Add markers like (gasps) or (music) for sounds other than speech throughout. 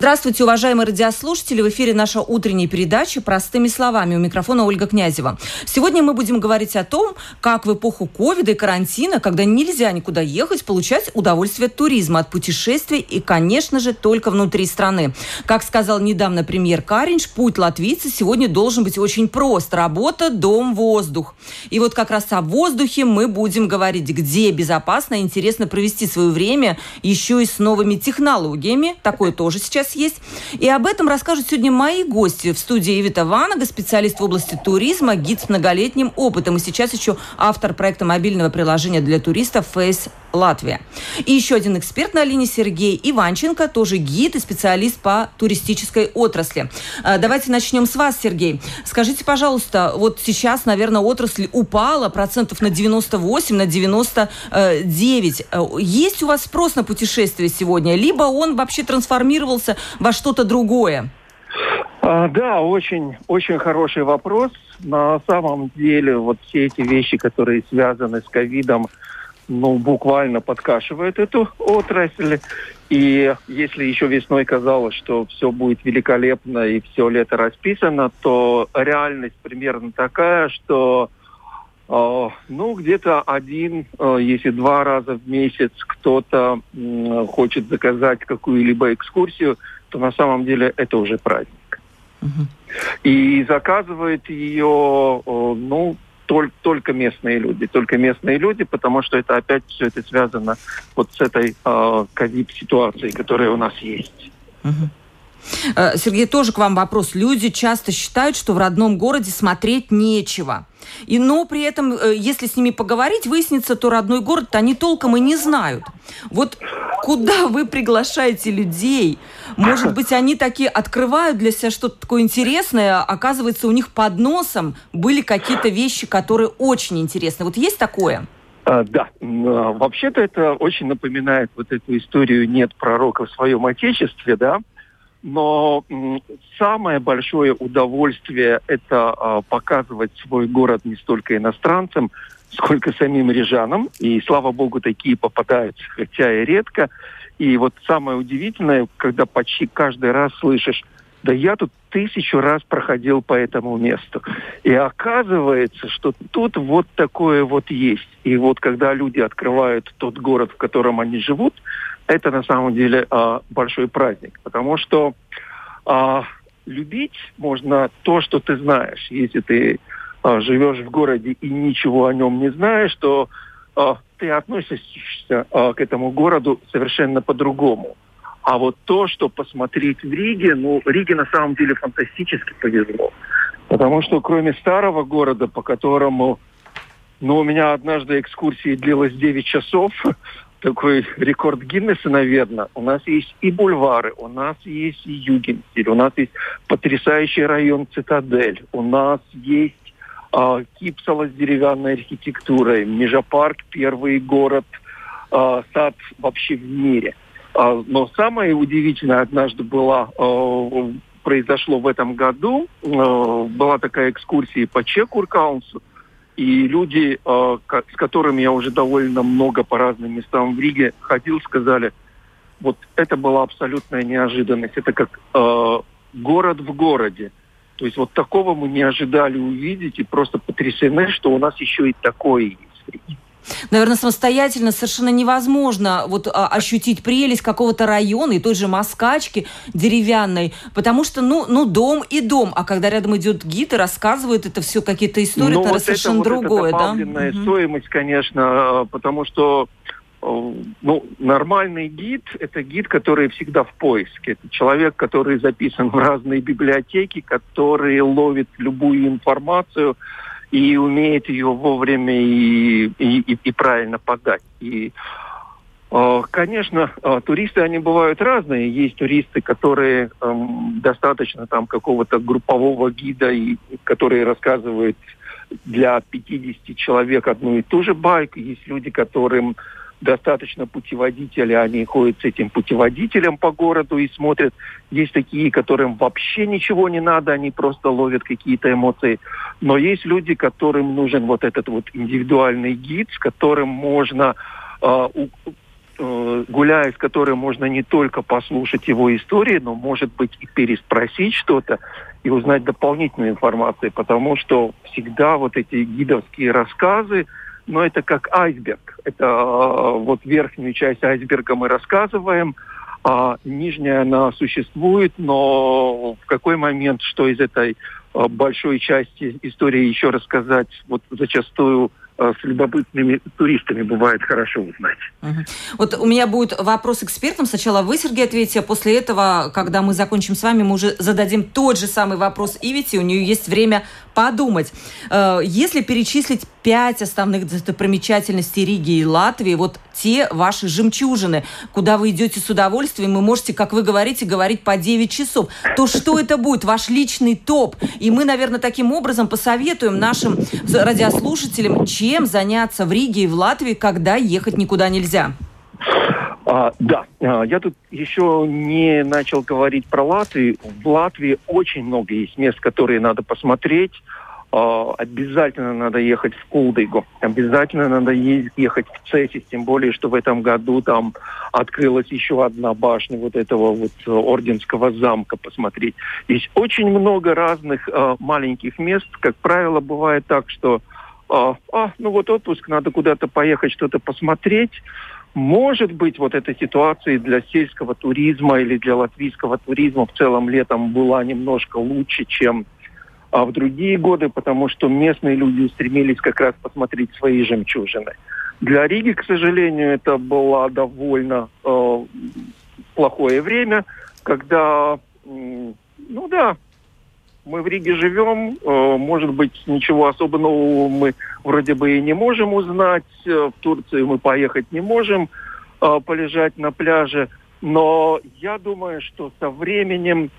Здравствуйте, уважаемые радиослушатели. В эфире наша утренняя передача «Простыми словами». У микрофона Ольга Князева. Сегодня мы будем говорить о том, как в эпоху ковида и карантина, когда нельзя никуда ехать, получать удовольствие от туризма, от путешествий и, конечно же, только внутри страны. Как сказал недавно премьер Каринч, путь латвийца сегодня должен быть очень прост. Работа, дом, воздух. И вот как раз о воздухе мы будем говорить, где безопасно и интересно провести свое время еще и с новыми технологиями. Такое тоже сейчас сейчас есть. И об этом расскажут сегодня мои гости в студии Эвита Ванага, специалист в области туризма, гид с многолетним опытом. И сейчас еще автор проекта мобильного приложения для туристов Face Латвия. И еще один эксперт на линии Сергей Иванченко, тоже гид и специалист по туристической отрасли. А, давайте начнем с вас, Сергей. Скажите, пожалуйста, вот сейчас, наверное, отрасль упала процентов на 98, на 99. Э, есть у вас спрос на путешествия сегодня? Либо он вообще трансформировался во что-то другое? А, да, очень, очень хороший вопрос. На самом деле вот все эти вещи, которые связаны с ковидом, ну, буквально подкашивает эту отрасль. И если еще весной казалось, что все будет великолепно и все лето расписано, то реальность примерно такая, что ну, где-то один, э, если два раза в месяц кто-то хочет заказать какую-либо экскурсию, то на самом деле это уже праздник. Uh-huh. И заказывает ее, ну, только, только местные люди, только местные люди, потому что это опять все это связано вот с этой э, ковид-ситуацией, которая у нас есть. Угу. Сергей, тоже к вам вопрос. Люди часто считают, что в родном городе смотреть нечего. И, но при этом, э, если с ними поговорить, выяснится, то родной город они толком и не знают. Вот куда (laughs) вы приглашаете людей? Может быть, они такие открывают для себя что-то такое интересное, оказывается, у них под носом были какие-то вещи, которые очень интересны. Вот есть такое? А, да, а, вообще-то это очень напоминает вот эту историю «нет пророка в своем отечестве», да, но самое большое удовольствие это э, показывать свой город не столько иностранцам, сколько самим рижанам. И слава богу, такие попадаются, хотя и редко. И вот самое удивительное, когда почти каждый раз слышишь, да я тут тысячу раз проходил по этому месту. И оказывается, что тут вот такое вот есть. И вот когда люди открывают тот город, в котором они живут, это на самом деле э, большой праздник, потому что э, любить можно то, что ты знаешь. Если ты э, живешь в городе и ничего о нем не знаешь, то э, ты относишься э, к этому городу совершенно по-другому. А вот то, что посмотреть в Риге, ну, Риге на самом деле фантастически повезло. Потому что кроме старого города, по которому, ну, у меня однажды экскурсия длилась 9 часов, (laughs) такой рекорд Гиннесса, наверное. У нас есть и бульвары, у нас есть и Югенстиль, у нас есть потрясающий район Цитадель, у нас есть э, Кипсала с деревянной архитектурой, Межапарк, первый город, э, сад вообще в мире. Э, но самое удивительное однажды было, э, произошло в этом году, э, была такая экскурсия по Чекуркаунсу, и люди, э, с которыми я уже довольно много по разным местам в Риге ходил, сказали, вот это была абсолютная неожиданность. Это как э, город в городе. То есть вот такого мы не ожидали увидеть и просто потрясены, что у нас еще и такое есть наверное, самостоятельно совершенно невозможно вот а, ощутить прелесть какого-то района и той же москачки деревянной, потому что, ну, ну, дом и дом, а когда рядом идет гид и рассказывает это все какие-то истории, ну, это вот совершенно это, другое, вот это да? стоимость, конечно, потому что э, ну, нормальный гид – это гид, который всегда в поиске. Это человек, который записан в разные библиотеки, который ловит любую информацию, и умеет ее вовремя и, и, и, правильно подать. И, э, конечно, э, туристы, они бывают разные. Есть туристы, которые эм, достаточно там какого-то группового гида, и, которые рассказывают для 50 человек одну и ту же байку. Есть люди, которым достаточно путеводителя, они ходят с этим путеводителем по городу и смотрят. Есть такие, которым вообще ничего не надо, они просто ловят какие-то эмоции. Но есть люди, которым нужен вот этот вот индивидуальный гид, с которым можно э, э, гуляя с которым можно не только послушать его истории, но, может быть, и переспросить что-то и узнать дополнительную информацию, потому что всегда вот эти гидовские рассказы, но это как айсберг. Это э, вот верхнюю часть айсберга мы рассказываем, а нижняя она существует, но в какой момент, что из этой э, большой части истории еще рассказать, вот зачастую с любопытными туристами бывает хорошо узнать. Угу. Вот у меня будет вопрос экспертам. Сначала вы, Сергей, ответите, а после этого, когда мы закончим с вами, мы уже зададим тот же самый вопрос Ивите. У нее есть время подумать. Э, если перечислить пять основных достопримечательностей Риги и Латвии, вот те ваши жемчужины, куда вы идете с удовольствием, вы можете, как вы говорите, говорить по 9 часов, то что это будет? Ваш личный топ. И мы, наверное, таким образом посоветуем нашим радиослушателям, чем заняться в Риге и в Латвии, когда ехать никуда нельзя. А, да, а, я тут еще не начал говорить про Латвию. В Латвии очень много есть мест, которые надо посмотреть. А, обязательно надо ехать в Кулдыгу, обязательно надо ехать в Цесис, тем более, что в этом году там открылась еще одна башня вот этого вот э, орденского замка посмотреть. Есть очень много разных э, маленьких мест. Как правило, бывает так, что а, а, ну вот отпуск, надо куда-то поехать, что-то посмотреть. Может быть, вот эта ситуация для сельского туризма или для латвийского туризма в целом летом была немножко лучше, чем а в другие годы, потому что местные люди стремились как раз посмотреть свои жемчужины. Для Риги, к сожалению, это было довольно э, плохое время, когда, э, ну да, мы в Риге живем, э, может быть, ничего особо нового мы вроде бы и не можем узнать. Э, в Турцию мы поехать не можем, э, полежать на пляже. Но я думаю, что со временем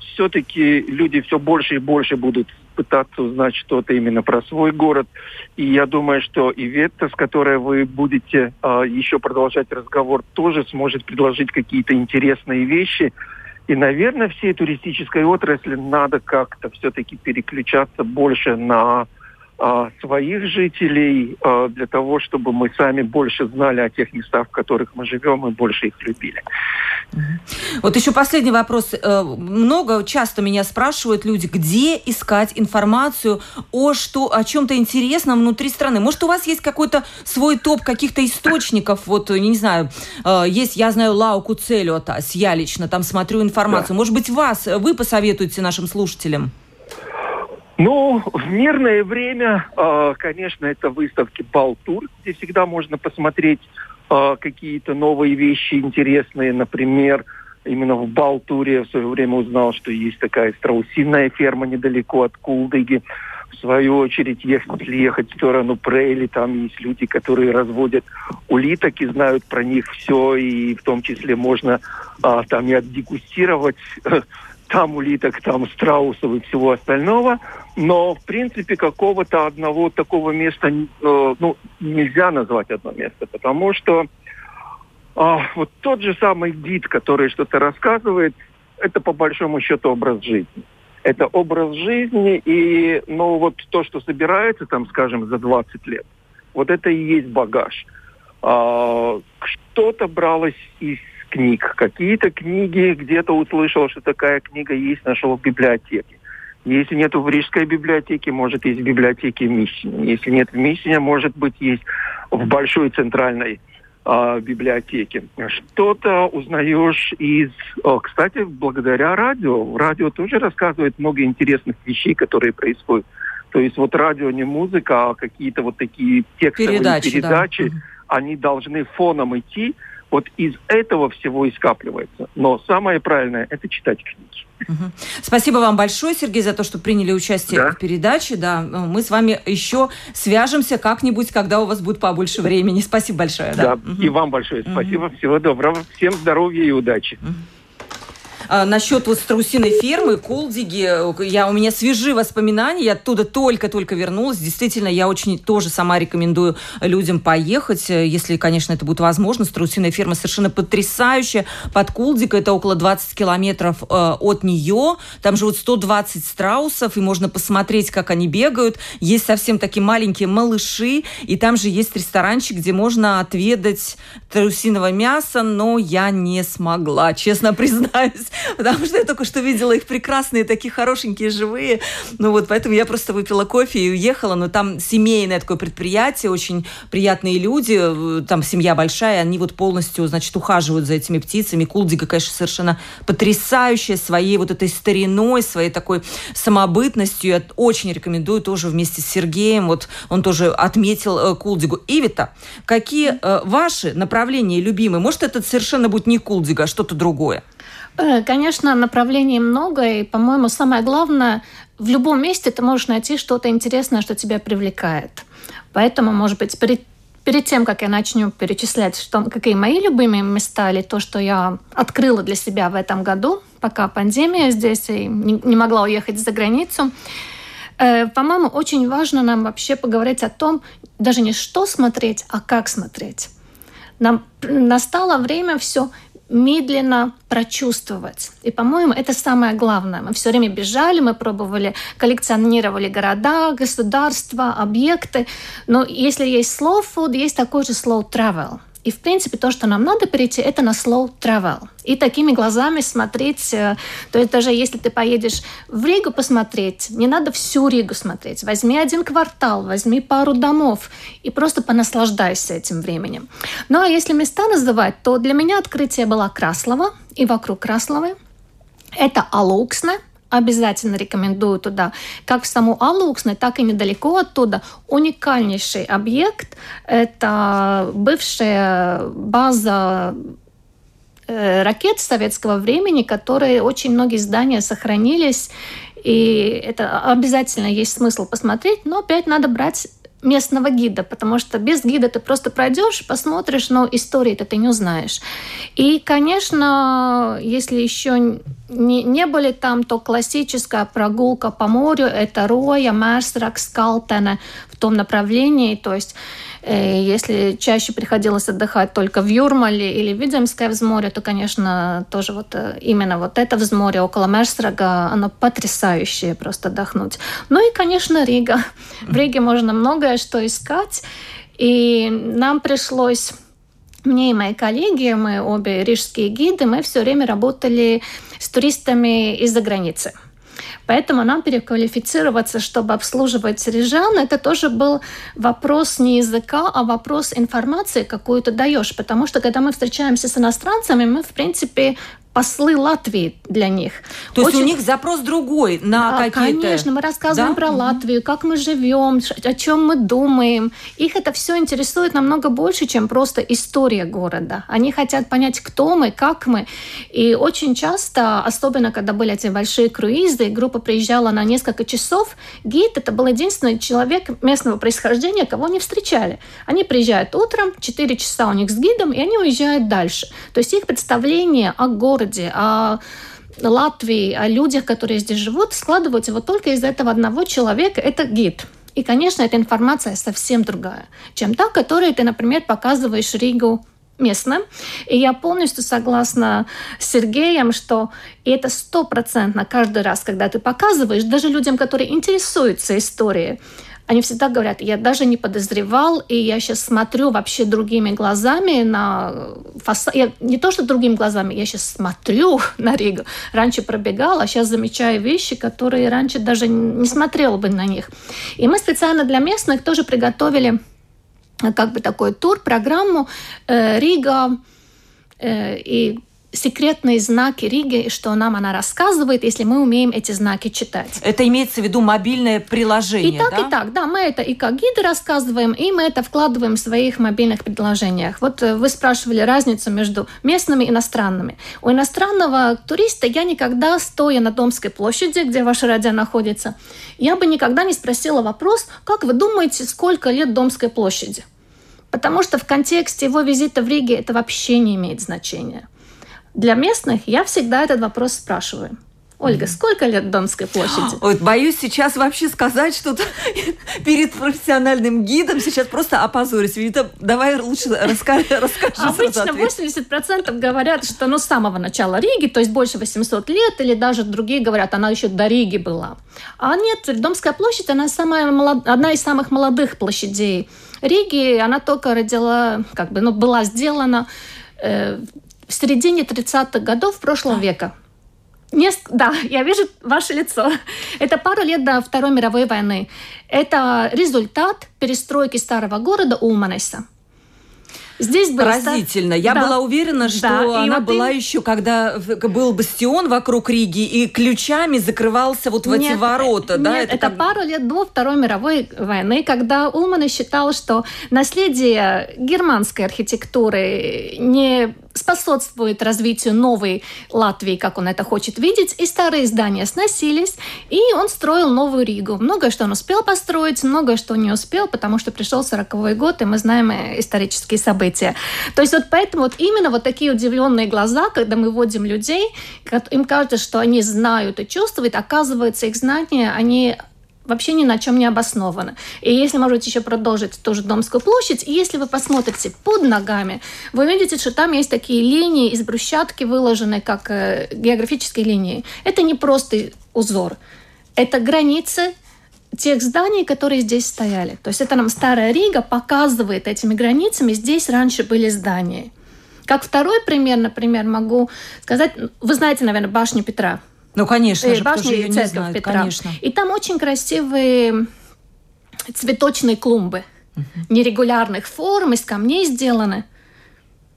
все-таки люди все больше и больше будут пытаться узнать что-то именно про свой город. И я думаю, что и Ветта, с которой вы будете э, еще продолжать разговор, тоже сможет предложить какие-то интересные вещи, и, наверное, всей туристической отрасли надо как-то все-таки переключаться больше на а, своих жителей а, для того, чтобы мы сами больше знали о тех местах, в которых мы живем, и больше их любили. Вот еще последний вопрос. Э, много, часто меня спрашивают люди, где искать информацию о, что, о чем-то интересном внутри страны. Может, у вас есть какой-то свой топ каких-то источников? Вот, не знаю, э, есть, я знаю, Лауку Целиотас, я лично там смотрю информацию. Да. Может быть, вас, вы посоветуете нашим слушателям? Ну, в мирное время, э, конечно, это выставки Балтур, где всегда можно посмотреть э, какие-то новые вещи интересные. Например, именно в Балтуре я в свое время узнал, что есть такая страусиная ферма недалеко от Кулдыги. В свою очередь, если ехать в сторону Прейли, там есть люди, которые разводят улиток и знают про них все, и в том числе можно а, там и отдегустировать (laughs) там улиток, там страусов и всего остального. Но, в принципе, какого-то одного такого места э, ну, нельзя назвать одно место, потому что э, вот тот же самый гид, который что-то рассказывает, это по большому счету образ жизни. Это образ жизни, и ну, вот то, что собирается там, скажем, за 20 лет, вот это и есть багаж. А, что-то бралось из книг. Какие-то книги где-то услышал, что такая книга есть, нашел в библиотеке. Если нет в Рижской библиотеке, может, есть в библиотеке Миссине. Если нет в Миссине, может быть, есть в Большой центральной э, библиотеке. Что-то узнаешь из... О, кстати, благодаря радио. Радио тоже рассказывает много интересных вещей, которые происходят. То есть вот радио не музыка, а какие-то вот такие текстовые передачи, передачи да. они должны фоном идти, вот из этого всего и скапливается. Но самое правильное – это читать книги. Угу. Спасибо вам большое, Сергей, за то, что приняли участие да. в передаче. Да, мы с вами еще свяжемся как-нибудь, когда у вас будет побольше времени. Спасибо большое. Да, да. Угу. и вам большое спасибо. Угу. Всего доброго. Всем здоровья и удачи. Угу. А, насчет вот страусиной фермы, Кулдиги, я, у меня свежие воспоминания, я оттуда только-только вернулась. Действительно, я очень тоже сама рекомендую людям поехать, если, конечно, это будет возможно. Страусиная ферма совершенно потрясающая. Под Кулдик это около 20 километров э, от нее. Там живут 120 страусов, и можно посмотреть, как они бегают. Есть совсем такие маленькие малыши, и там же есть ресторанчик, где можно отведать страусиного мяса, но я не смогла, честно (laughs) признаюсь, (laughs) потому что я только что видела их прекрасные, такие хорошенькие, живые. Ну вот, поэтому я просто выпила кофе и уехала, но там семейное такое предприятие, очень приятные люди, там семья большая, они вот полностью, значит, ухаживают за этими птицами. Кулдига, конечно, совершенно потрясающая своей вот этой стариной, своей такой самобытностью. Я очень рекомендую тоже вместе с Сергеем, вот он тоже отметил э, Кулдигу. Ивита, какие э, ваши направления любимые? Может, это совершенно будет не Кулдига, а что-то другое? Э, конечно, направлений много, и, по-моему, самое главное, в любом месте ты можешь найти что-то интересное, что тебя привлекает. Поэтому, может быть, перед, перед тем, как я начну перечислять, что, какие мои любимые места или то, что я открыла для себя в этом году, пока пандемия здесь и не, не могла уехать за границу, э, по-моему, очень важно нам вообще поговорить о том, даже не что смотреть, а как смотреть. Нам настало время все медленно прочувствовать. И, по-моему, это самое главное. Мы все время бежали, мы пробовали, коллекционировали города, государства, объекты. Но если есть slow food, есть такой же slow travel. И, в принципе, то, что нам надо перейти, это на slow travel. И такими глазами смотреть, э, то есть даже если ты поедешь в Ригу посмотреть, не надо всю Ригу смотреть. Возьми один квартал, возьми пару домов и просто понаслаждайся этим временем. Ну а если места называть, то для меня открытие было Краслова и вокруг Красловы. Это Алуксне, обязательно рекомендую туда. Как в саму Алуксны, так и недалеко оттуда. Уникальнейший объект. Это бывшая база э, ракет советского времени, которые очень многие здания сохранились. И это обязательно есть смысл посмотреть, но опять надо брать местного гида, потому что без гида ты просто пройдешь, посмотришь, но истории-то ты не узнаешь. И, конечно, если еще не, не были там, то классическая прогулка по морю – это Роя, Мерсрак, Скалтене в том направлении, то есть если чаще приходилось отдыхать только в Юрмале или в Видземское взморье, то, конечно, тоже вот э, именно вот это взморье около Мерсрага, оно потрясающее просто отдохнуть. Ну и, конечно, Рига. В Риге можно многое что искать. И нам пришлось мне и мои коллеги, мы обе рижские гиды, мы все время работали с туристами из-за границы. Поэтому нам переквалифицироваться, чтобы обслуживать рижан, это тоже был вопрос не языка, а вопрос информации, какую ты даешь. Потому что когда мы встречаемся с иностранцами, мы, в принципе, послы Латвии для них. То Очень... есть у них запрос другой на да, какие-то... Конечно, мы рассказываем да? про угу. Латвию, как мы живем, о чем мы думаем. Их это все интересует намного больше, чем просто история города. Они хотят понять, кто мы, как мы. И очень часто, особенно когда были эти большие круизы, группа приезжала на несколько часов, гид это был единственный человек местного происхождения, кого они встречали. Они приезжают утром, 4 часа у них с гидом, и они уезжают дальше. То есть их представление о городе городе, о Латвии, о людях, которые здесь живут, складываются вот только из этого одного человека. Это гид. И, конечно, эта информация совсем другая, чем та, которую ты, например, показываешь Ригу местным. И я полностью согласна с Сергеем, что это стопроцентно каждый раз, когда ты показываешь, даже людям, которые интересуются историей, они всегда говорят, я даже не подозревал, и я сейчас смотрю вообще другими глазами на фасад. Я, не то, что другими глазами, я сейчас смотрю (laughs) на Ригу. Раньше пробегала, сейчас замечаю вещи, которые раньше даже не смотрела бы на них. И мы специально для местных тоже приготовили э, как бы такой тур, программу э, Рига э, и секретные знаки Риги, что нам она рассказывает, если мы умеем эти знаки читать. Это имеется в виду мобильное приложение, И так, да? и так, да. Мы это и как гиды рассказываем, и мы это вкладываем в своих мобильных приложениях. Вот э, вы спрашивали разницу между местными и иностранными. У иностранного туриста я никогда, стоя на Домской площади, где ваше радио находится, я бы никогда не спросила вопрос, как вы думаете, сколько лет Домской площади? Потому что в контексте его визита в Риге это вообще не имеет значения. Для местных я всегда этот вопрос спрашиваю. Ольга, сколько лет Донской площади? (gasps) Вот боюсь сейчас вообще сказать что-то (laughs) перед профессиональным гидом. Сейчас просто опозорюсь. Вита, давай лучше (laughs) расскажи. расскажи Обычно 80% говорят, что ну, с самого начала Риги, то есть больше 800 лет, или даже другие говорят, она еще до Риги была. А нет, Домская площадь, она самая молод... одна из самых молодых площадей Риги. Она только родила, как бы, ну, была сделана э, в середине 30-х годов прошлого века. Неск... Да, я вижу ваше лицо. Это пару лет до Второй мировой войны. Это результат перестройки старого города Улманеса. Здесь было поразительно. Я да. была уверена, что да. она вот была им... еще, когда был бастион вокруг Риги и ключами закрывался вот в нет, эти ворота. Нет, да? это, это как... пару лет до Второй мировой войны, когда Улман считал, что наследие германской архитектуры не способствует развитию новой Латвии, как он это хочет видеть, и старые здания сносились, и он строил новую Ригу. Многое, что он успел построить, многое, что не успел, потому что пришел 40-й год, и мы знаем э, исторические события. То есть вот поэтому вот именно вот такие удивленные глаза, когда мы вводим людей, им кажется, что они знают и чувствуют, оказывается, их знания, они вообще ни на чем не обоснованы. И если можете еще продолжить ту же Домскую площадь, и если вы посмотрите под ногами, вы увидите, что там есть такие линии из брусчатки, выложенные как э, географические линии. Это не просто узор, это границы тех зданий, которые здесь стояли. То есть это нам Старая Рига показывает этими границами, здесь раньше были здания. Как второй пример, например, могу сказать, вы знаете, наверное, башню Петра. Ну, конечно же, башня и церковь знает, Петра. Конечно. И там очень красивые цветочные клумбы угу. нерегулярных форм, из камней сделаны.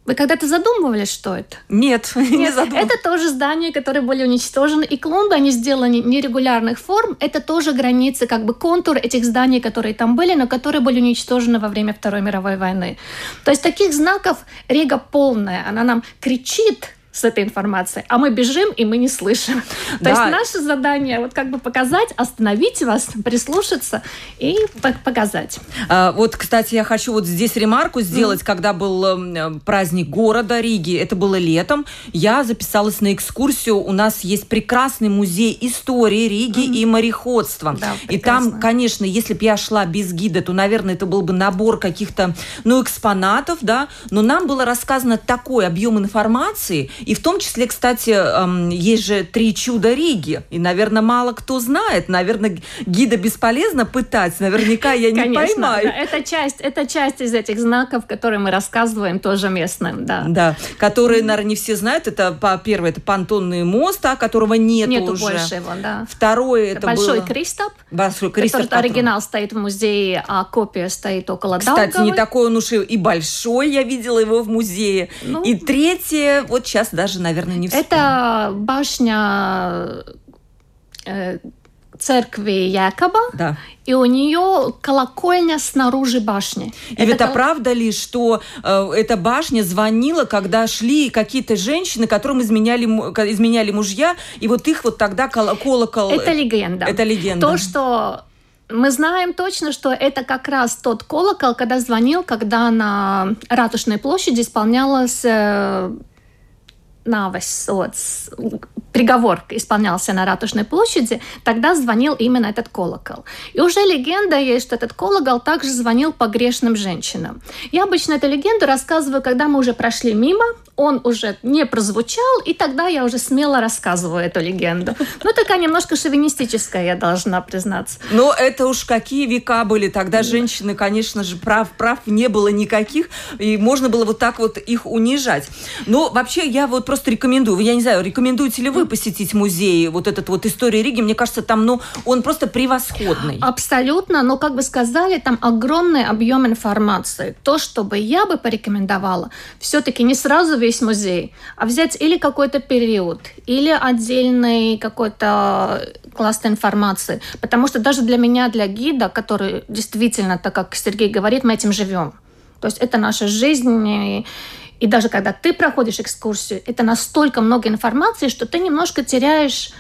Вы когда-то задумывались, что это? Нет, (laughs) Нет не задумывалась. Это тоже здания, которые были уничтожены. И клумбы, они сделаны нерегулярных форм. Это тоже границы, как бы контур этих зданий, которые там были, но которые были уничтожены во время Второй мировой войны. То есть таких знаков Рига полная. Она нам кричит, с этой информацией, а мы бежим, и мы не слышим. Да. То есть наше задание вот как бы показать, остановить вас, прислушаться и показать. А, вот, кстати, я хочу вот здесь ремарку сделать, mm. когда был эм, праздник города Риги, это было летом, я записалась на экскурсию, у нас есть прекрасный музей истории Риги mm. и мореходства. Да, и там, конечно, если бы я шла без гида, то, наверное, это был бы набор каких-то, ну, экспонатов, да, но нам было рассказано такой объем информации, и в том числе, кстати, есть же три чуда Риги. И, наверное, мало кто знает. Наверное, гида бесполезно пытать. Наверняка я не Конечно, поймаю. Да. Это, часть, это часть из этих знаков, которые мы рассказываем тоже местным. Да, да которые, наверное, не все знают. Это, первое, это понтонный мост, а, которого нет Нету уже. больше его, да. Второе, это Большой было... Кристоп. Большой Кристоп. Который, оригинал стоит в музее, а копия стоит около Кстати, Даугавы. не такой он уж и большой. Я видела его в музее. Ну, и третье, вот сейчас даже, наверное, не вспомню. Это башня э, церкви Якоба, да. и у нее колокольня снаружи башни. И это, это кол... правда ли, что э, эта башня звонила, когда шли какие-то женщины, которым изменяли, изменяли мужья, и вот их вот тогда колокол... Это легенда. Это легенда. То, что мы знаем точно, что это как раз тот колокол, когда звонил, когда на Ратушной площади исполнялась Навес, приговор исполнялся на Ратушной площади, тогда звонил именно этот колокол. И уже легенда есть, что этот колокол также звонил по грешным женщинам. Я обычно эту легенду рассказываю, когда мы уже прошли мимо, он уже не прозвучал, и тогда я уже смело рассказываю эту легенду. Ну, такая немножко шовинистическая, я должна признаться. Но это уж какие века были. Тогда женщины, конечно же, прав, прав не было никаких, и можно было вот так вот их унижать. Но вообще я вот просто рекомендую, я не знаю, рекомендуете ли вы посетить музей, вот этот вот «История Риги», мне кажется, там, ну, он просто превосходный. Абсолютно, но, как бы сказали, там огромный объем информации. То, что бы я бы порекомендовала, все-таки не сразу весь музей, а взять или какой-то период, или отдельный какой-то класс информации. Потому что даже для меня, для гида, который действительно, так как Сергей говорит, мы этим живем. То есть это наша жизнь, и и даже когда ты проходишь экскурсию, это настолько много информации, что ты немножко теряешь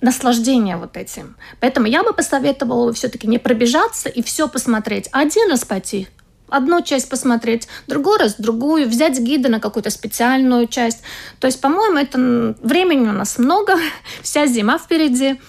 наслаждение вот этим. Поэтому я бы посоветовала все-таки не пробежаться и все посмотреть. Один раз пойти одну часть посмотреть, другой раз другую, взять гида на какую-то специальную часть. То есть, по-моему, это времени у нас много, (laughs) вся зима впереди.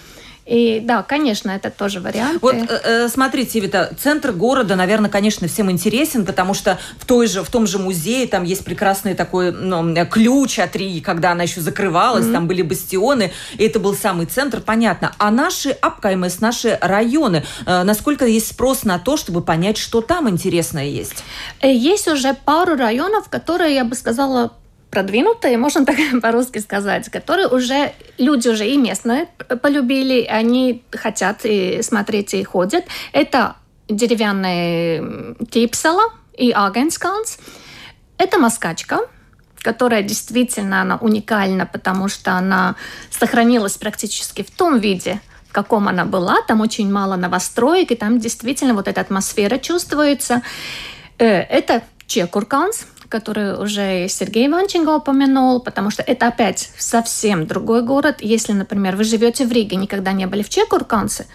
И да, конечно, это тоже вариант. Вот э, э, смотрите, Вита, центр города, наверное, конечно, всем интересен, потому что в, той же, в том же музее там есть прекрасный такой ну, ключ от Рии, когда она еще закрывалась, mm-hmm. там были бастионы, и это был самый центр, понятно. А наши Апкаймес, наши районы, э, насколько есть спрос на то, чтобы понять, что там интересное есть? Есть уже пару районов, которые, я бы сказала, продвинутые, можно так (laughs) по-русски сказать, которые уже люди уже и местные полюбили, они хотят и смотреть и ходят. Это деревянные Типсала и Агенсканс. Это москачка, которая действительно она уникальна, потому что она сохранилась практически в том виде, в каком она была. Там очень мало новостроек, и там действительно вот эта атмосфера чувствуется. Э, это Чекурканс, который уже Сергей Иванченко упомянул, потому что это опять совсем другой город. Если, например, вы живете в Риге, никогда не были в Чекурканце,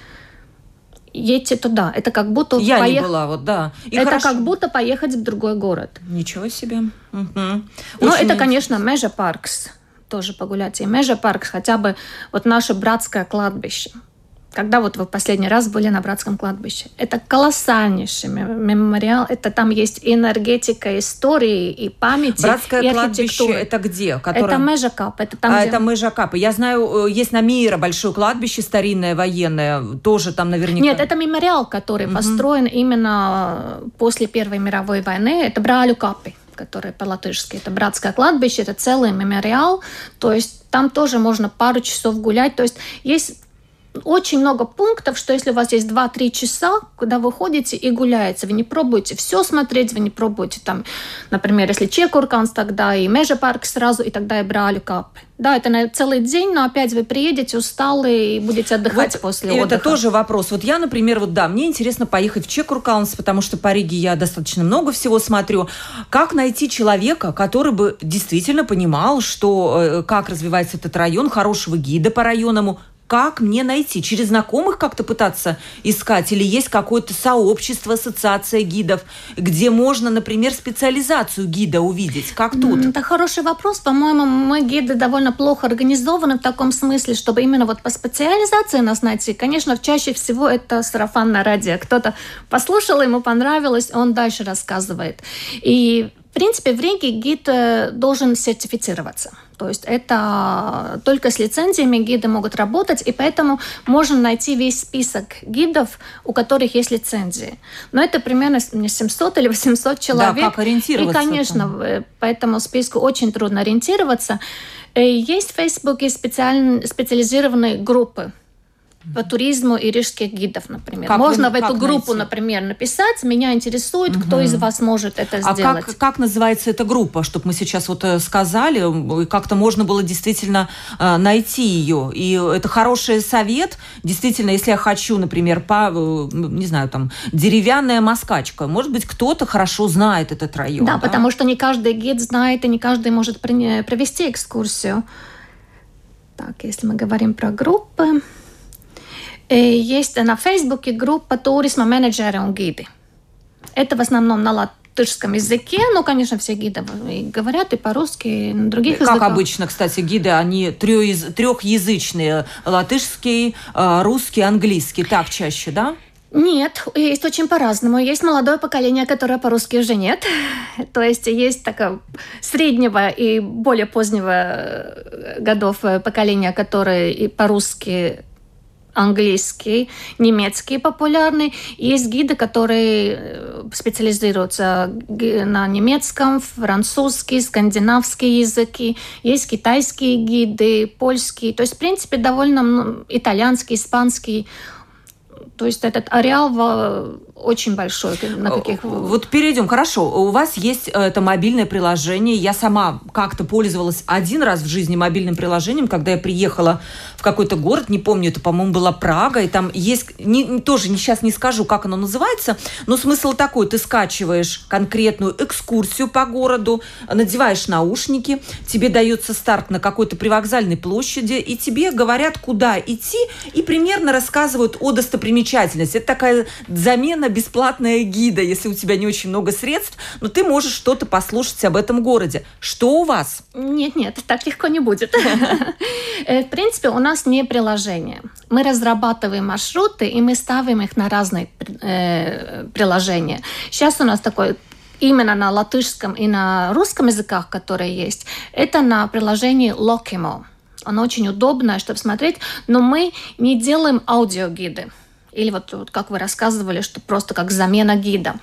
едьте туда. Это как будто я поех... не была, вот да. И это хорошо. как будто поехать в другой город. Ничего себе. Угу. Ну это, конечно, Межа Паркс тоже погулять. И Межа Паркс хотя бы вот наше братское кладбище. Когда вот вы последний раз были на братском кладбище? Это колоссальнейший мемориал. Это там есть энергетика истории и памяти, Братское и кладбище это где? Которое... Это Межакап. Это, там, а, где... это Межакап. Я знаю, э, есть на Мира большое кладбище старинное, военное. Тоже там наверняка... Нет, это мемориал, который угу. построен именно после Первой мировой войны. Это Бралю Капи которые по-латышски. Это братское кладбище, это целый мемориал. То есть там тоже можно пару часов гулять. То есть есть очень много пунктов, что если у вас есть 2-3 часа, куда вы ходите и гуляете, вы не пробуете все смотреть, вы не пробуете там, например, если Чекурканс, тогда и Межа парк сразу, и тогда и Бралю капы. Да, это на целый день, но опять вы приедете усталые и будете отдыхать вот после и отдыха. Это тоже вопрос. Вот я, например, вот да, мне интересно поехать в Чекуркаунс, потому что по Риге я достаточно много всего смотрю. Как найти человека, который бы действительно понимал, что э, как развивается этот район, хорошего гида по районному, как мне найти? Через знакомых как-то пытаться искать? Или есть какое-то сообщество, ассоциация гидов, где можно, например, специализацию гида увидеть? Как тут? Это хороший вопрос. По-моему, мы гиды довольно плохо организованы в таком смысле, чтобы именно вот по специализации нас найти. Конечно, чаще всего это сарафанное радио. Кто-то послушал, ему понравилось, он дальше рассказывает. И в принципе, в Риге гид э, должен сертифицироваться. То есть это только с лицензиями гиды могут работать, и поэтому можно найти весь список гидов, у которых есть лицензии. Но это примерно 700 или 800 человек. Да, как ориентироваться? И, конечно, там? по этому списку очень трудно ориентироваться. Э, есть в Фейсбуке специализированные группы по туризму и рижских гидов, например. Как Можно вы, в эту группу, найти? например, написать. Меня интересует, угу. кто из вас может это а сделать. Как, как называется эта группа, чтобы мы сейчас вот э, сказали, как-то можно было действительно э, найти ее. И это хороший совет. Действительно, если я хочу, например, по, э, не знаю, там, деревянная москачка, может быть, кто-то хорошо знает этот район. Да, да, потому что не каждый гид знает, и не каждый может провести экскурсию. Так, если мы говорим про группы, есть на Фейсбуке группа туризма менеджеры и гиды. Это в основном на латышском языке. Ну, конечно, все гиды говорят и по-русски, и на других как языках. Как обычно, кстати, гиды, они трехязычные. Латышский, русский, английский. Так чаще, да? Нет, есть очень по-разному. Есть молодое поколение, которое по-русски уже нет. То есть есть такое среднего и более позднего годов поколения, которое и по-русски английский, немецкий популярный. Есть гиды, которые э, специализируются на немецком, французский, скандинавский языки. Есть китайские гиды, польские. То есть, в принципе, довольно итальянский, испанский. То есть этот ареал очень большой. На каких... Вот перейдем. Хорошо, у вас есть э, это мобильное приложение. Я сама как-то пользовалась один раз в жизни мобильным приложением, когда я приехала в какой-то город, не помню, это, по-моему, была Прага, и там есть, не, тоже сейчас не скажу, как оно называется, но смысл такой, ты скачиваешь конкретную экскурсию по городу, надеваешь наушники, тебе дается старт на какой-то привокзальной площади, и тебе говорят, куда идти, и примерно рассказывают о достопримечательностях достопримечательность. Это такая замена бесплатная гида, если у тебя не очень много средств, но ты можешь что-то послушать об этом городе. Что у вас? Нет, нет, так легко не будет. (laughs) Э, в принципе, у нас не приложение. Мы разрабатываем маршруты, и мы ставим их на разные э, приложения. Сейчас у нас такой именно на латышском и на русском языках, которые есть, это на приложении Lokimo. Оно очень удобное, чтобы смотреть, но мы не делаем аудиогиды или вот, вот как вы рассказывали, что просто как замена гида.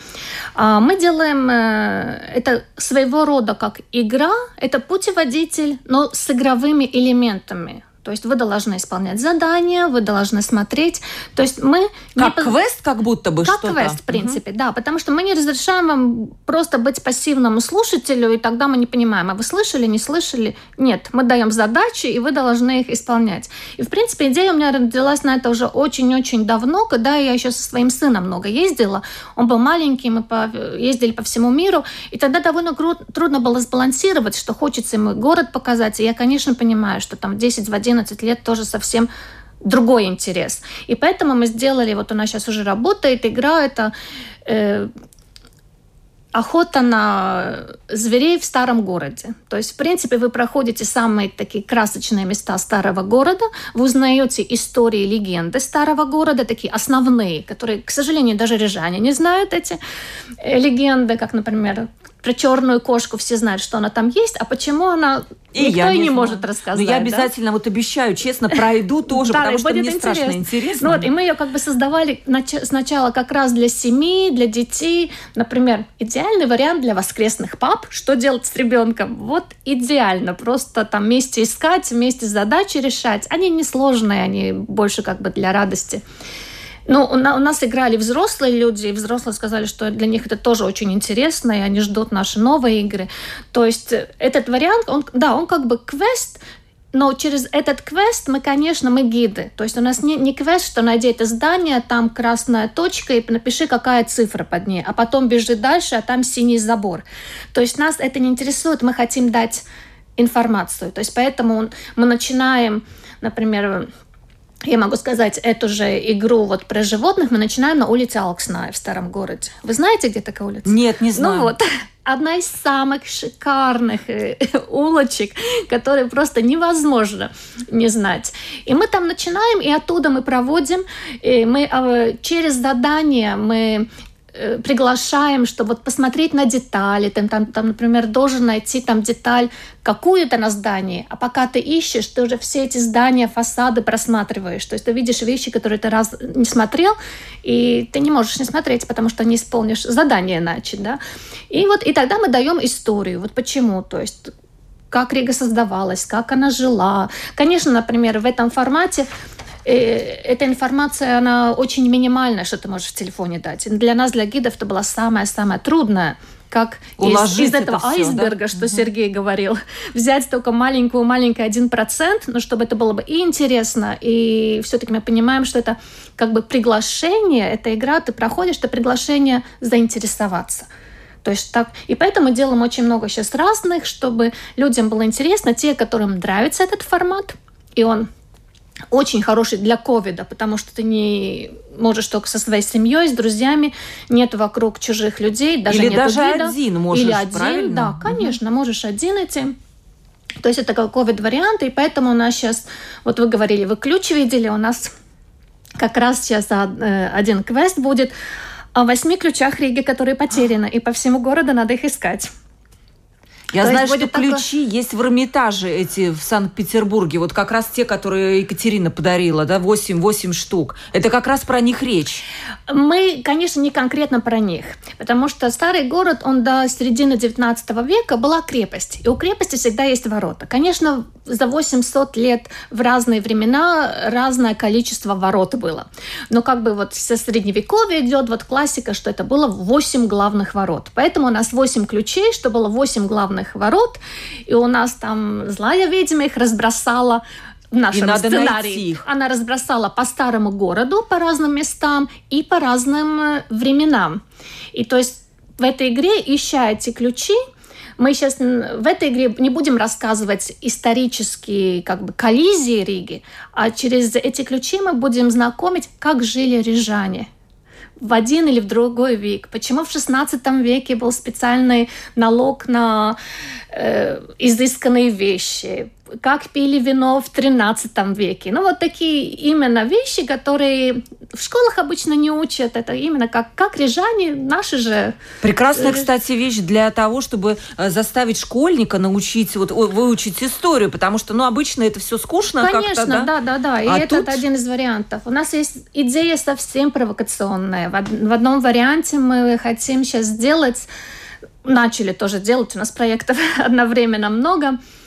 А, мы делаем э, это своего рода как игра, это путеводитель, но с игровыми элементами. То есть вы должны исполнять задания, вы должны смотреть. То есть мы... Как не... квест как будто бы Как что-то. квест, в принципе, угу. да. Потому что мы не разрешаем вам просто быть пассивному слушателю, и тогда мы не понимаем, а вы слышали, не слышали? Нет, мы даем задачи, и вы должны их исполнять. И, в принципе, идея у меня родилась на это уже очень-очень давно, когда я еще со своим сыном много ездила. Он был маленький, мы по... ездили по всему миру, и тогда довольно трудно было сбалансировать, что хочется ему город показать. И я, конечно, понимаю, что там 10 в 11 11 лет тоже совсем другой интерес. И поэтому мы сделали, вот у нас сейчас уже работает игра, это э, охота на зверей в старом городе. То есть, в принципе, вы проходите самые такие красочные места старого города, вы узнаете истории, легенды старого города, такие основные, которые, к сожалению, даже рижане не знают эти э, легенды, как, например, про черную кошку все знают, что она там есть, а почему она и Никто я не, не может рассказать. Но я обязательно да? вот обещаю, честно, пройду (laughs) тоже, потому что мне страшно интересно. Ну вот, и мы ее как бы создавали сначала как раз для семьи, для детей. Например, идеальный вариант для воскресных пап. Что делать с ребенком? Вот идеально. Просто там вместе искать, вместе задачи решать. Они несложные, они больше как бы для радости. Ну, у нас играли взрослые люди, и взрослые сказали, что для них это тоже очень интересно, и они ждут наши новые игры. То есть э, этот вариант, он, да, он как бы квест, но через этот квест мы, конечно, мы гиды. То есть у нас не, не квест, что найди это здание, там красная точка и напиши, какая цифра под ней, а потом бежи дальше, а там синий забор. То есть нас это не интересует, мы хотим дать информацию. То есть поэтому мы начинаем, например, я могу сказать, эту же игру вот про животных мы начинаем на улице Алксная в старом городе. Вы знаете, где такая улица? Нет, не знаю. Ну вот, (laughs) одна из самых шикарных э, улочек, которые просто невозможно не знать. И мы там начинаем, и оттуда мы проводим, и мы а, через задание мы Э, приглашаем, чтобы вот посмотреть на детали, там, там, там, например, должен найти там деталь какую-то на здании, а пока ты ищешь, ты уже все эти здания, фасады просматриваешь, то есть ты видишь вещи, которые ты раз не смотрел, и ты не можешь не смотреть, потому что не исполнишь задание иначе, да, и вот, и тогда мы даем историю, вот почему, то есть как Рига создавалась, как она жила. Конечно, например, в этом формате Э, эта информация, она очень минимальная, что ты можешь в телефоне дать. И для нас, для гидов, это было самое-самое трудное как из, из этого это айсберга, да? что угу. Сергей говорил, (laughs) взять только маленькую, маленький один процент, но чтобы это было бы и интересно, и все-таки мы понимаем, что это как бы приглашение, эта игра, ты проходишь, это приглашение заинтересоваться. То есть так, и поэтому делаем очень много сейчас разных, чтобы людям было интересно, те, которым нравится этот формат, и он очень хороший для ковида, потому что ты не можешь только со своей семьей, с друзьями, нет вокруг чужих людей, даже Или нет даже гида. один можешь, Или один, правильно? да, конечно, угу. можешь один идти. То есть это как ковид-вариант, и поэтому у нас сейчас, вот вы говорили, вы ключ видели, у нас как раз сейчас э, один квест будет о восьми ключах Риги, которые потеряны, и по всему городу надо их искать. Я То знаю, что ключи такое... есть в Эрмитаже эти в Санкт-Петербурге. Вот как раз те, которые Екатерина подарила, да, 8, 8 штук. Это как раз про них речь. Мы, конечно, не конкретно про них. Потому что старый город, он до середины 19 века была крепость. И у крепости всегда есть ворота. Конечно, за 800 лет в разные времена разное количество ворот было. Но как бы вот со средневековья идет вот классика, что это было 8 главных ворот. Поэтому у нас 8 ключей, что было 8 главных ворот. И у нас там злая ведьма их разбросала в нашем и надо сценарии. Найти их. Она разбросала по старому городу, по разным местам и по разным э, временам. И то есть в этой игре, ища эти ключи, Мы сейчас в этой игре не будем рассказывать исторические как бы коллизии Риги, а через эти ключи мы будем знакомить, как жили рижане в один или в другой век. Почему в XVI веке был специальный налог на э, изысканные вещи? Как пили вино в 13 веке. Ну, вот такие именно вещи, которые в школах обычно не учат. Это именно как, как рижане, наши же. Прекрасная, кстати, вещь для того, чтобы э, заставить школьника научить, вот, выучить историю, потому что, ну, обычно это все скучно Конечно, да? да, да, да. И а это тут... один из вариантов. У нас есть идея совсем провокационная. В одном варианте мы хотим сейчас сделать, начали тоже делать, у нас проектов (laughs) одновременно много, Э,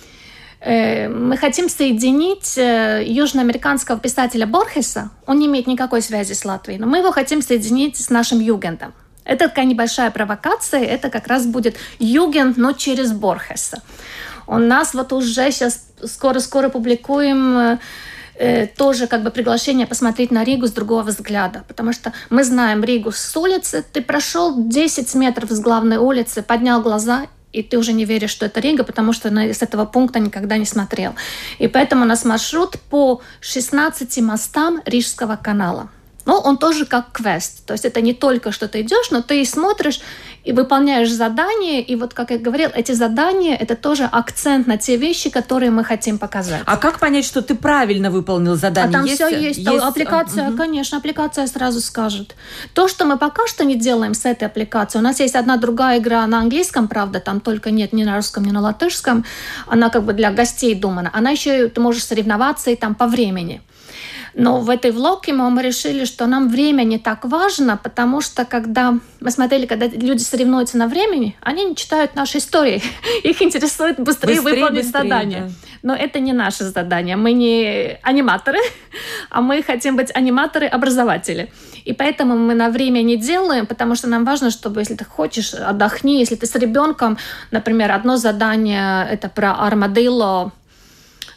мы хотим соединить э, южноамериканского писателя Борхеса. Он не имеет никакой связи с Латвией, но мы его хотим соединить с нашим югендом. Это такая небольшая провокация. Это как раз будет югенд, но через Борхеса. У нас вот уже сейчас скоро-скоро публикуем э, э, тоже как бы приглашение посмотреть на Ригу с другого взгляда. Потому что мы знаем Ригу с улицы. Ты прошел 10 метров с главной улицы, поднял глаза и ты уже не веришь, что это Рига, потому что с этого пункта никогда не смотрел. И поэтому у нас маршрут по 16 мостам Рижского канала. Но он тоже как квест. То есть это не только, что ты идешь, но ты и смотришь, и выполняешь задания. И вот, как я говорил, эти задания – это тоже акцент на те вещи, которые мы хотим показать. А как понять, что ты правильно выполнил задание? А там есть, все есть. есть... Аппликация, угу. конечно, аппликация сразу скажет. То, что мы пока что не делаем с этой аппликацией, у нас есть одна другая игра на английском, правда, там только нет ни на русском, ни на латышском. Она как бы для гостей думана. Она еще, ты можешь соревноваться и там по времени. Но в этой влоге мы решили, что нам время не так важно, потому что когда мы смотрели, когда люди соревнуются на времени, они не читают наши истории. (laughs) Их интересует быстрее, быстрее выполнить быстрее, задание. Да. Но это не наше задание. Мы не аниматоры, (laughs) а мы хотим быть аниматоры-образователи. И поэтому мы на время не делаем, потому что нам важно, чтобы, если ты хочешь, отдохни. Если ты с ребенком, например, одно задание это про армадило, Э,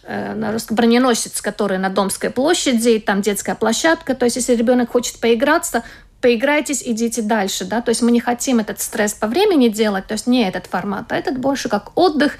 на русском броненосец, который на Домской площади, там детская площадка. То есть, если ребенок хочет поиграться, поиграйтесь, идите дальше, да, то есть мы не хотим этот стресс по времени делать, то есть не этот формат, а этот больше как отдых,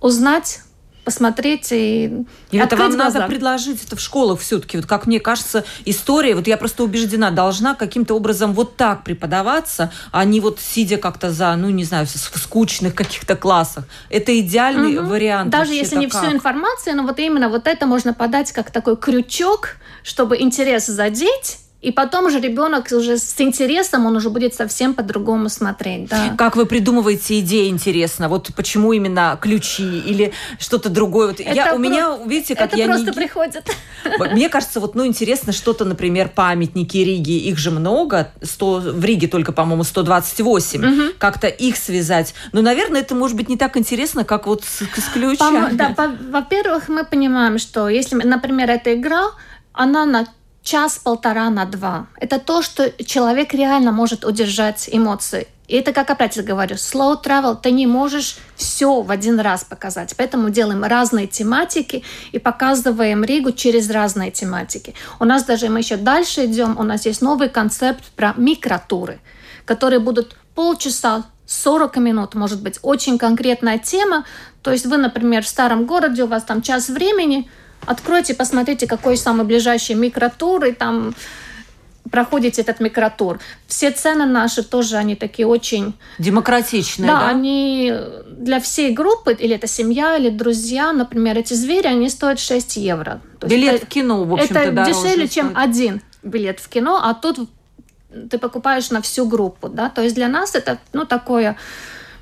узнать посмотреть и И это вам глаза. надо предложить это в школах все-таки. Вот как мне кажется, история, вот я просто убеждена, должна каким-то образом вот так преподаваться, а не вот сидя как-то за, ну не знаю, в скучных каких-то классах. Это идеальный угу. вариант. Даже если не как? всю информацию, но вот именно вот это можно подать как такой крючок, чтобы интерес задеть и потом уже ребенок уже с интересом, он уже будет совсем по-другому смотреть. Да. Как вы придумываете идеи, интересно? Вот почему именно ключи или что-то другое? Вот я, про... у меня, видите, как это я просто не... приходит. Мне кажется, вот, ну, интересно что-то, например, памятники Риги, их же много, 100, в Риге только, по-моему, 128. Угу. Как-то их связать. Но, наверное, это может быть не так интересно, как вот с, с ключами. Да, во-первых, мы понимаем, что если, например, эта игра, она на час-полтора на два. Это то, что человек реально может удержать эмоции. И это, как опять я говорю, slow travel, ты не можешь все в один раз показать. Поэтому делаем разные тематики и показываем Ригу через разные тематики. У нас даже мы еще дальше идем, у нас есть новый концепт про микротуры, которые будут полчаса 40 минут, может быть, очень конкретная тема. То есть вы, например, в старом городе, у вас там час времени – Откройте, посмотрите, какой самый ближайший микротур, и там проходите этот микротур. Все цены наши тоже, они такие очень... Демократичные, да? Да, они для всей группы, или это семья, или друзья, например, эти звери, они стоят 6 евро. То билет это, в кино, в общем-то, Это дешевле, чем один билет в кино, а тут ты покупаешь на всю группу, да, то есть для нас это, ну, такое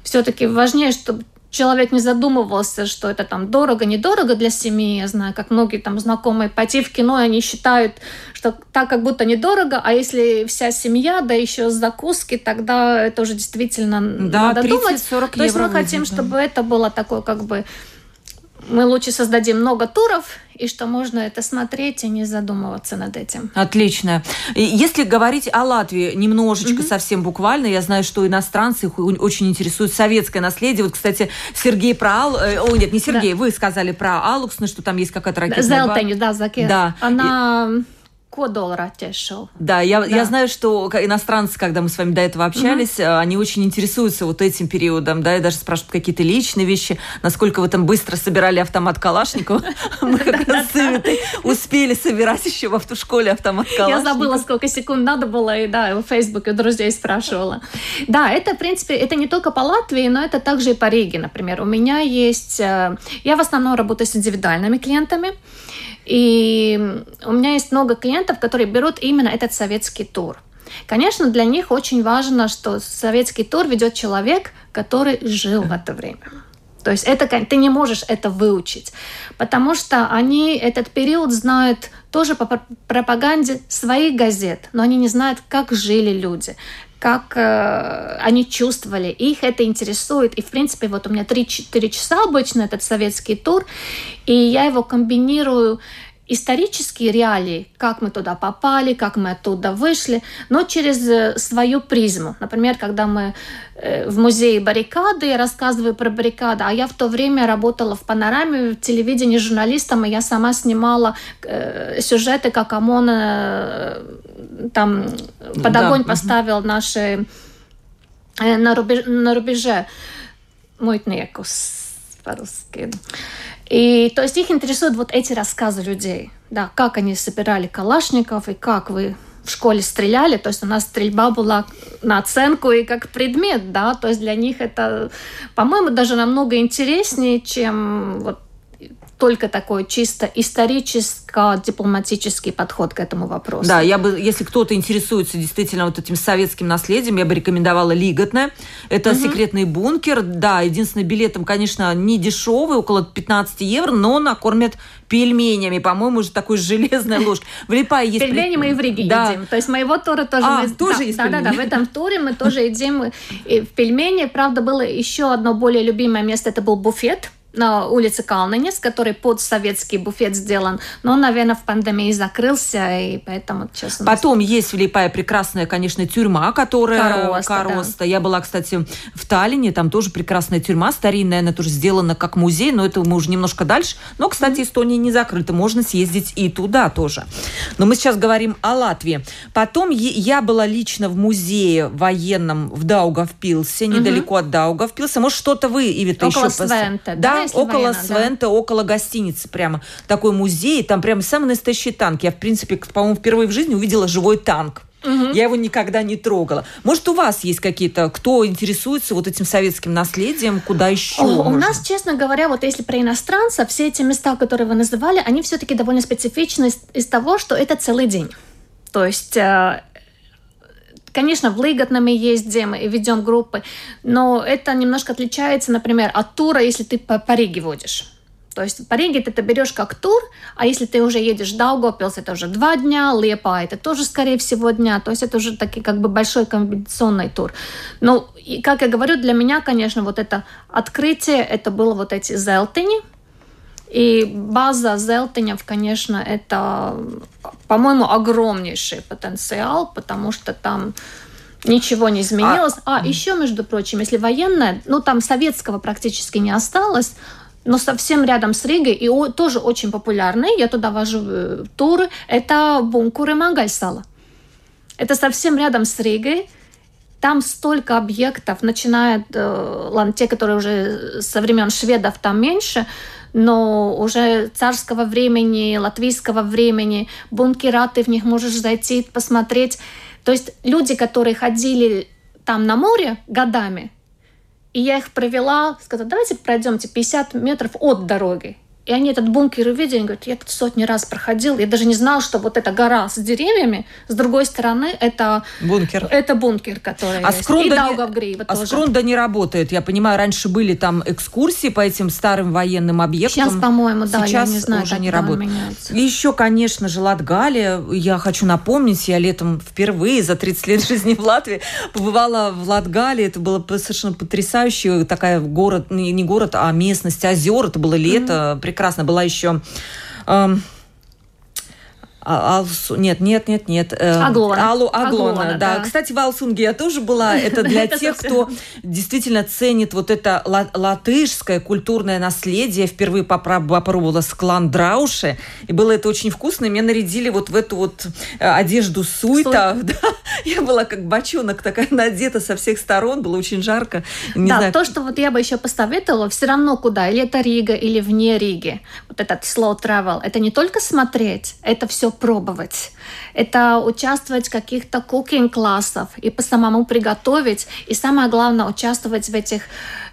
все-таки важнее, чтобы человек не задумывался, что это там дорого, недорого для семьи. Я знаю, как многие там знакомые пойти в кино, они считают, что так как будто недорого, а если вся семья, да еще с закуски, тогда это уже действительно да, надо 30, думать. 40 То есть мы хотим, да. чтобы это было такое как бы мы лучше создадим много туров, и что можно это смотреть и не задумываться над этим. Отлично. Если говорить о Латвии немножечко, mm-hmm. совсем буквально, я знаю, что иностранцы их очень интересует советское наследие. Вот, кстати, Сергей про Ал... Э, о, нет, не Сергей, да. вы сказали про Алуксны, что там есть какая-то ракетная Зелтень, да, Заке. Да. Она... И Кодолара шел. Да, я, да. я знаю, что иностранцы, когда мы с вами до этого общались, mm-hmm. они очень интересуются вот этим периодом, да, и даже спрашивают какие-то личные вещи, насколько вы там быстро собирали автомат Калашникова. (laughs) Мы как раз успели собирать еще в автошколе автомат Калашникова. Я забыла, сколько секунд надо было, и да, в Фейсбуке друзей спрашивала. Да, это, в принципе, это не только по Латвии, но это также и по Риге, например. У меня есть... Э, я в основном работаю с индивидуальными клиентами, и у меня есть много клиентов, которые берут именно этот советский тур. Конечно, для них очень важно, что советский тур ведет человек, который жил в это время. То есть это, ты не можешь это выучить, потому что они этот период знают тоже по пропаганде своих газет, но они не знают, как жили люди, как э, они чувствовали, их это интересует. И, в принципе, вот у меня 3-4 часа обычно этот советский тур, и я его комбинирую исторические реалии, как мы туда попали, как мы оттуда вышли, но через э, свою призму. Например, когда мы э, в музее баррикады, я рассказываю про баррикады, а я в то время работала в панораме, в телевидении журналистом, и я сама снимала э, сюжеты, как ОМОН там под да. огонь поставил наши на, рубеж, на рубеже мытникус по-русски. И то есть их интересуют вот эти рассказы людей, да, как они собирали калашников и как вы в школе стреляли, то есть у нас стрельба была на оценку и как предмет, да, то есть для них это, по-моему, даже намного интереснее, чем вот только такой чисто историческо-дипломатический подход к этому вопросу. Да, я бы, если кто-то интересуется действительно вот этим советским наследием, я бы рекомендовала Лиготне. Это угу. секретный бункер. Да, единственный билет там, конечно, не дешевый, около 15 евро, но накормят пельменями, по-моему, уже такой железной (laughs) ложкой. В Липае есть... Пельмени мы и в Риге да. едим. То есть моего тура тоже... А, мы... тоже да, есть да, да, да, в этом туре мы тоже (laughs) едим в пельмени. Правда, было еще одно более любимое место, это был буфет на улице Калнинес, который под советский буфет сделан, но наверное, в пандемии закрылся, и поэтому, честно... Потом есть в Липае прекрасная, конечно, тюрьма, которая... Короста, Короста. Да. Я была, кстати, в Таллине, там тоже прекрасная тюрьма, старинная, она тоже сделана как музей, но это мы уже немножко дальше. Но, кстати, Эстония не закрыта, можно съездить и туда тоже. Но мы сейчас говорим о Латвии. Потом я была лично в музее военном в Даугавпилсе, недалеко угу. от Даугавпилса. Может, что-то вы, Ивита, Около еще... Свенте, да? Около Свента, да. около гостиницы прямо. Такой музей, там прямо самый настоящий танк. Я, в принципе, по-моему, впервые в жизни увидела живой танк. Угу. Я его никогда не трогала. Может, у вас есть какие-то, кто интересуется вот этим советским наследием, куда еще? О, у нас, честно говоря, вот если про иностранцев, все эти места, которые вы называли, они все-таки довольно специфичны из, из того, что это целый день. То есть э, Конечно, в Лыготнаме есть, где мы ведем группы, но это немножко отличается, например, от тура, если ты по, по Риге водишь. То есть по Риге ты это берешь как тур, а если ты уже едешь в Даугавпилс, это уже два дня, Лепа это тоже, скорее всего, дня. То есть это уже такой как бы большой комбинационный тур. Но, и, как я говорю, для меня, конечно, вот это открытие, это было вот эти зелтени, и база Зелтенев, конечно, это, по-моему, огромнейший потенциал, потому что там ничего не изменилось. А, а еще, между прочим, если военная, ну там советского практически не осталось, но совсем рядом с Ригой и о, тоже очень популярный, я туда вожу э, туры, это бункуры Мангальсала. Это совсем рядом с Ригой. Там столько объектов, начиная, э, ладно, те, которые уже со времен шведов, там меньше, но уже царского времени, латвийского времени, бункера, ты в них можешь зайти, посмотреть. То есть люди, которые ходили там на море годами, и я их провела, сказала, давайте пройдемте 50 метров от дороги. И они этот бункер увидели, они говорят, я тут сотни раз проходил, я даже не знал, что вот эта гора с деревьями, с другой стороны это бункер, это бункер, который а есть. Скрунда и Даугавгрей. Вот а тоже. Скрунда не работает. Я понимаю, раньше были там экскурсии по этим старым военным объектам. Сейчас, по-моему, да, Сейчас я не знаю, уже не работает. И еще, конечно же, Латгалия. Я хочу напомнить, я летом впервые за 30 лет жизни в Латвии побывала в Латгалии. Это было совершенно потрясающе. Такая город, не город, а местность озер. Это было лето. Mm-hmm прекрасно. Была еще... Эм, А, Алсу... Нет, нет, нет, нет. Э, Аглона. Алу Аглона, Аглона да. да. Кстати, в Алсунге я тоже была. (laughs) Это для тех, кто действительно ценит вот это латышское культурное наследие. Впервые попробовала склан Драуши. И было это очень вкусно. Меня нарядили вот в эту вот э, одежду суйта. (laughs) Я была как бочонок такая надета со всех сторон. Было очень жарко. Да, то, что вот я бы еще посоветовала, все равно куда. Или это Рига, или вне Риги. Вот этот slow travel. Это не только смотреть, это все пробовать. Это участвовать в каких-то кукинг-классах и по самому приготовить. И самое главное, участвовать в этих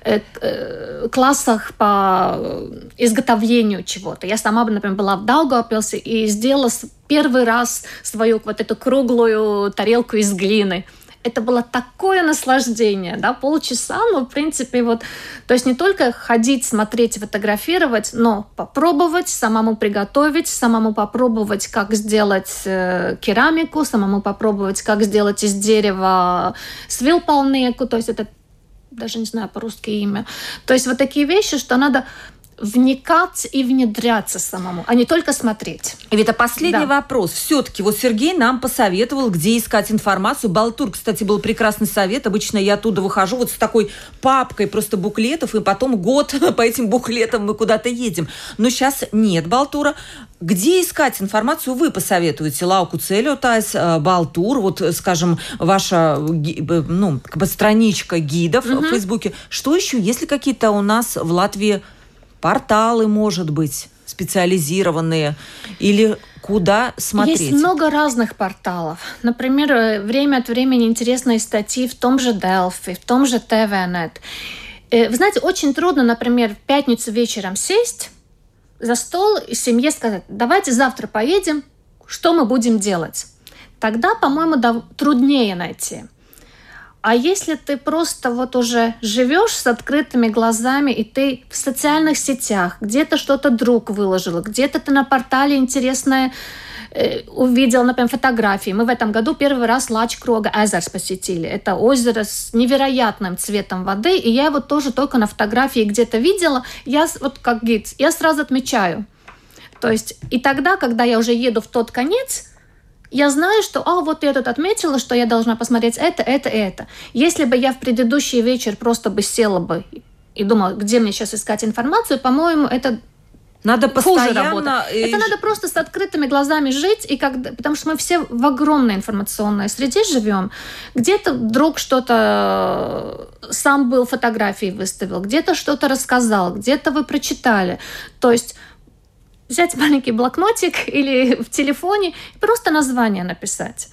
э, э, классах по изготовлению чего-то. Я сама, например, была в Даугавпилсе и сделала первый раз свою вот эту круглую тарелку из глины это было такое наслаждение, да, полчаса, ну, в принципе, вот, то есть не только ходить, смотреть, фотографировать, но попробовать, самому приготовить, самому попробовать, как сделать э, керамику, самому попробовать, как сделать из дерева свилполнеку, то есть это даже не знаю по-русски имя. То есть вот такие вещи, что надо вникать и внедряться самому, а не только смотреть. Вита, последний да. вопрос. Все-таки вот Сергей нам посоветовал, где искать информацию. Балтур, кстати, был прекрасный совет. Обычно я оттуда выхожу вот с такой папкой просто буклетов, и потом год (laughs) по этим буклетам мы куда-то едем. Но сейчас нет Балтура. Где искать информацию вы посоветуете? Лауку Целиотайс, э, Балтур, вот, скажем, ваша ну, как бы страничка гидов угу. в Фейсбуке. Что еще? Есть ли какие-то у нас в Латвии порталы, может быть, специализированные, или куда смотреть? Есть много разных порталов. Например, э, время от времени интересные статьи в том же Delphi, в том же TVNet. Э, вы знаете, очень трудно, например, в пятницу вечером сесть за стол и семье сказать, давайте завтра поедем, что мы будем делать. Тогда, по-моему, труднее найти. А если ты просто вот уже живешь с открытыми глазами, и ты в социальных сетях, где-то что-то друг выложил, где-то ты на портале интересное э, увидел, например, фотографии. Мы в этом году первый раз Лач Крога Эзерс посетили. Это озеро с невероятным цветом воды, и я его тоже только на фотографии где-то видела. Я вот как гид, я сразу отмечаю. То есть и тогда, когда я уже еду в тот конец, я знаю, что, а, вот я тут отметила, что я должна посмотреть это, это, это. Если бы я в предыдущий вечер просто бы села бы и думала, где мне сейчас искать информацию, по-моему, это надо постоянно... И... Это надо просто с открытыми глазами жить, и когда... потому что мы все в огромной информационной среде живем. Где-то друг что-то э, сам был фотографии выставил, где-то что-то рассказал, где-то вы прочитали. То есть взять маленький блокнотик (laughs) или в телефоне и просто название написать.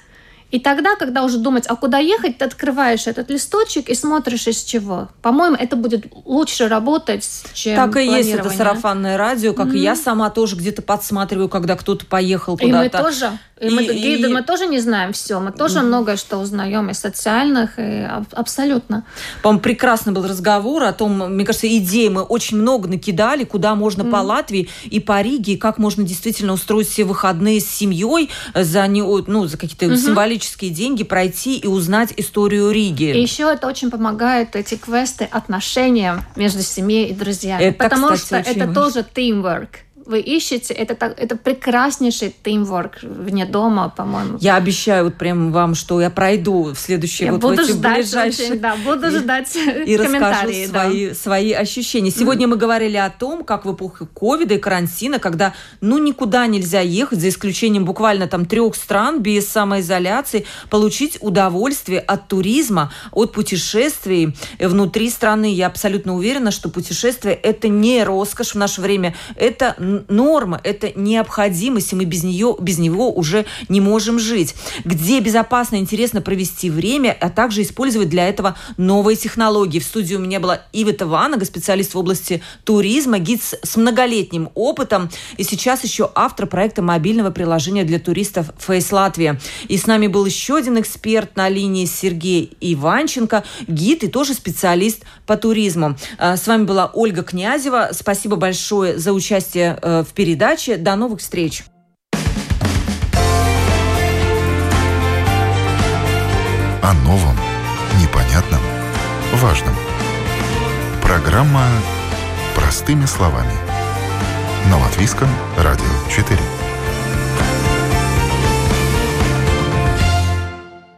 И тогда, когда уже думать, а куда ехать, ты открываешь этот листочек и смотришь из чего. По-моему, это будет лучше работать, чем Так и есть это сарафанное радио, как mm-hmm. и я сама тоже где-то подсматриваю, когда кто-то поехал куда-то. И мы тоже. И, мы, гиды, и... мы тоже не знаем все. Мы тоже mm-hmm. многое что узнаем из социальных, и абсолютно. По-моему, прекрасный был разговор о том, мне кажется, идеи мы очень много накидали, куда можно mm-hmm. по Латвии и по Риге, и как можно действительно устроить все выходные с семьей за, не, ну, за какие-то mm-hmm. символические символические деньги пройти и узнать историю Риги. И еще это очень помогает, эти квесты, отношениям между семьей и друзьями. Это, потому кстати, что это важно. тоже teamwork вы ищете, это, так, это прекраснейший тимворк вне дома, по-моему. Я обещаю вот прям вам, что я пройду в следующий я вот буду в эти ждать ближайшие... Очень, да, буду ждать и (laughs) расскажу свои, да. свои ощущения. Сегодня mm. мы говорили о том, как в эпоху ковида и карантина, когда ну никуда нельзя ехать, за исключением буквально там трех стран без самоизоляции, получить удовольствие от туризма, от путешествий внутри страны. Я абсолютно уверена, что путешествие это не роскошь в наше время, это норма, это необходимость, и мы без нее, без него уже не можем жить. Где безопасно и интересно провести время, а также использовать для этого новые технологии. В студии у меня была Ивета Ванага, специалист в области туризма, гид с многолетним опытом, и сейчас еще автор проекта мобильного приложения для туристов Face Латвия. И с нами был еще один эксперт на линии Сергей Иванченко, гид и тоже специалист по туризму. А, с вами была Ольга Князева. Спасибо большое за участие Э, в передаче. До новых встреч! О новом, непонятном, важном. Программа «Простыми словами». На Латвийском радио 4.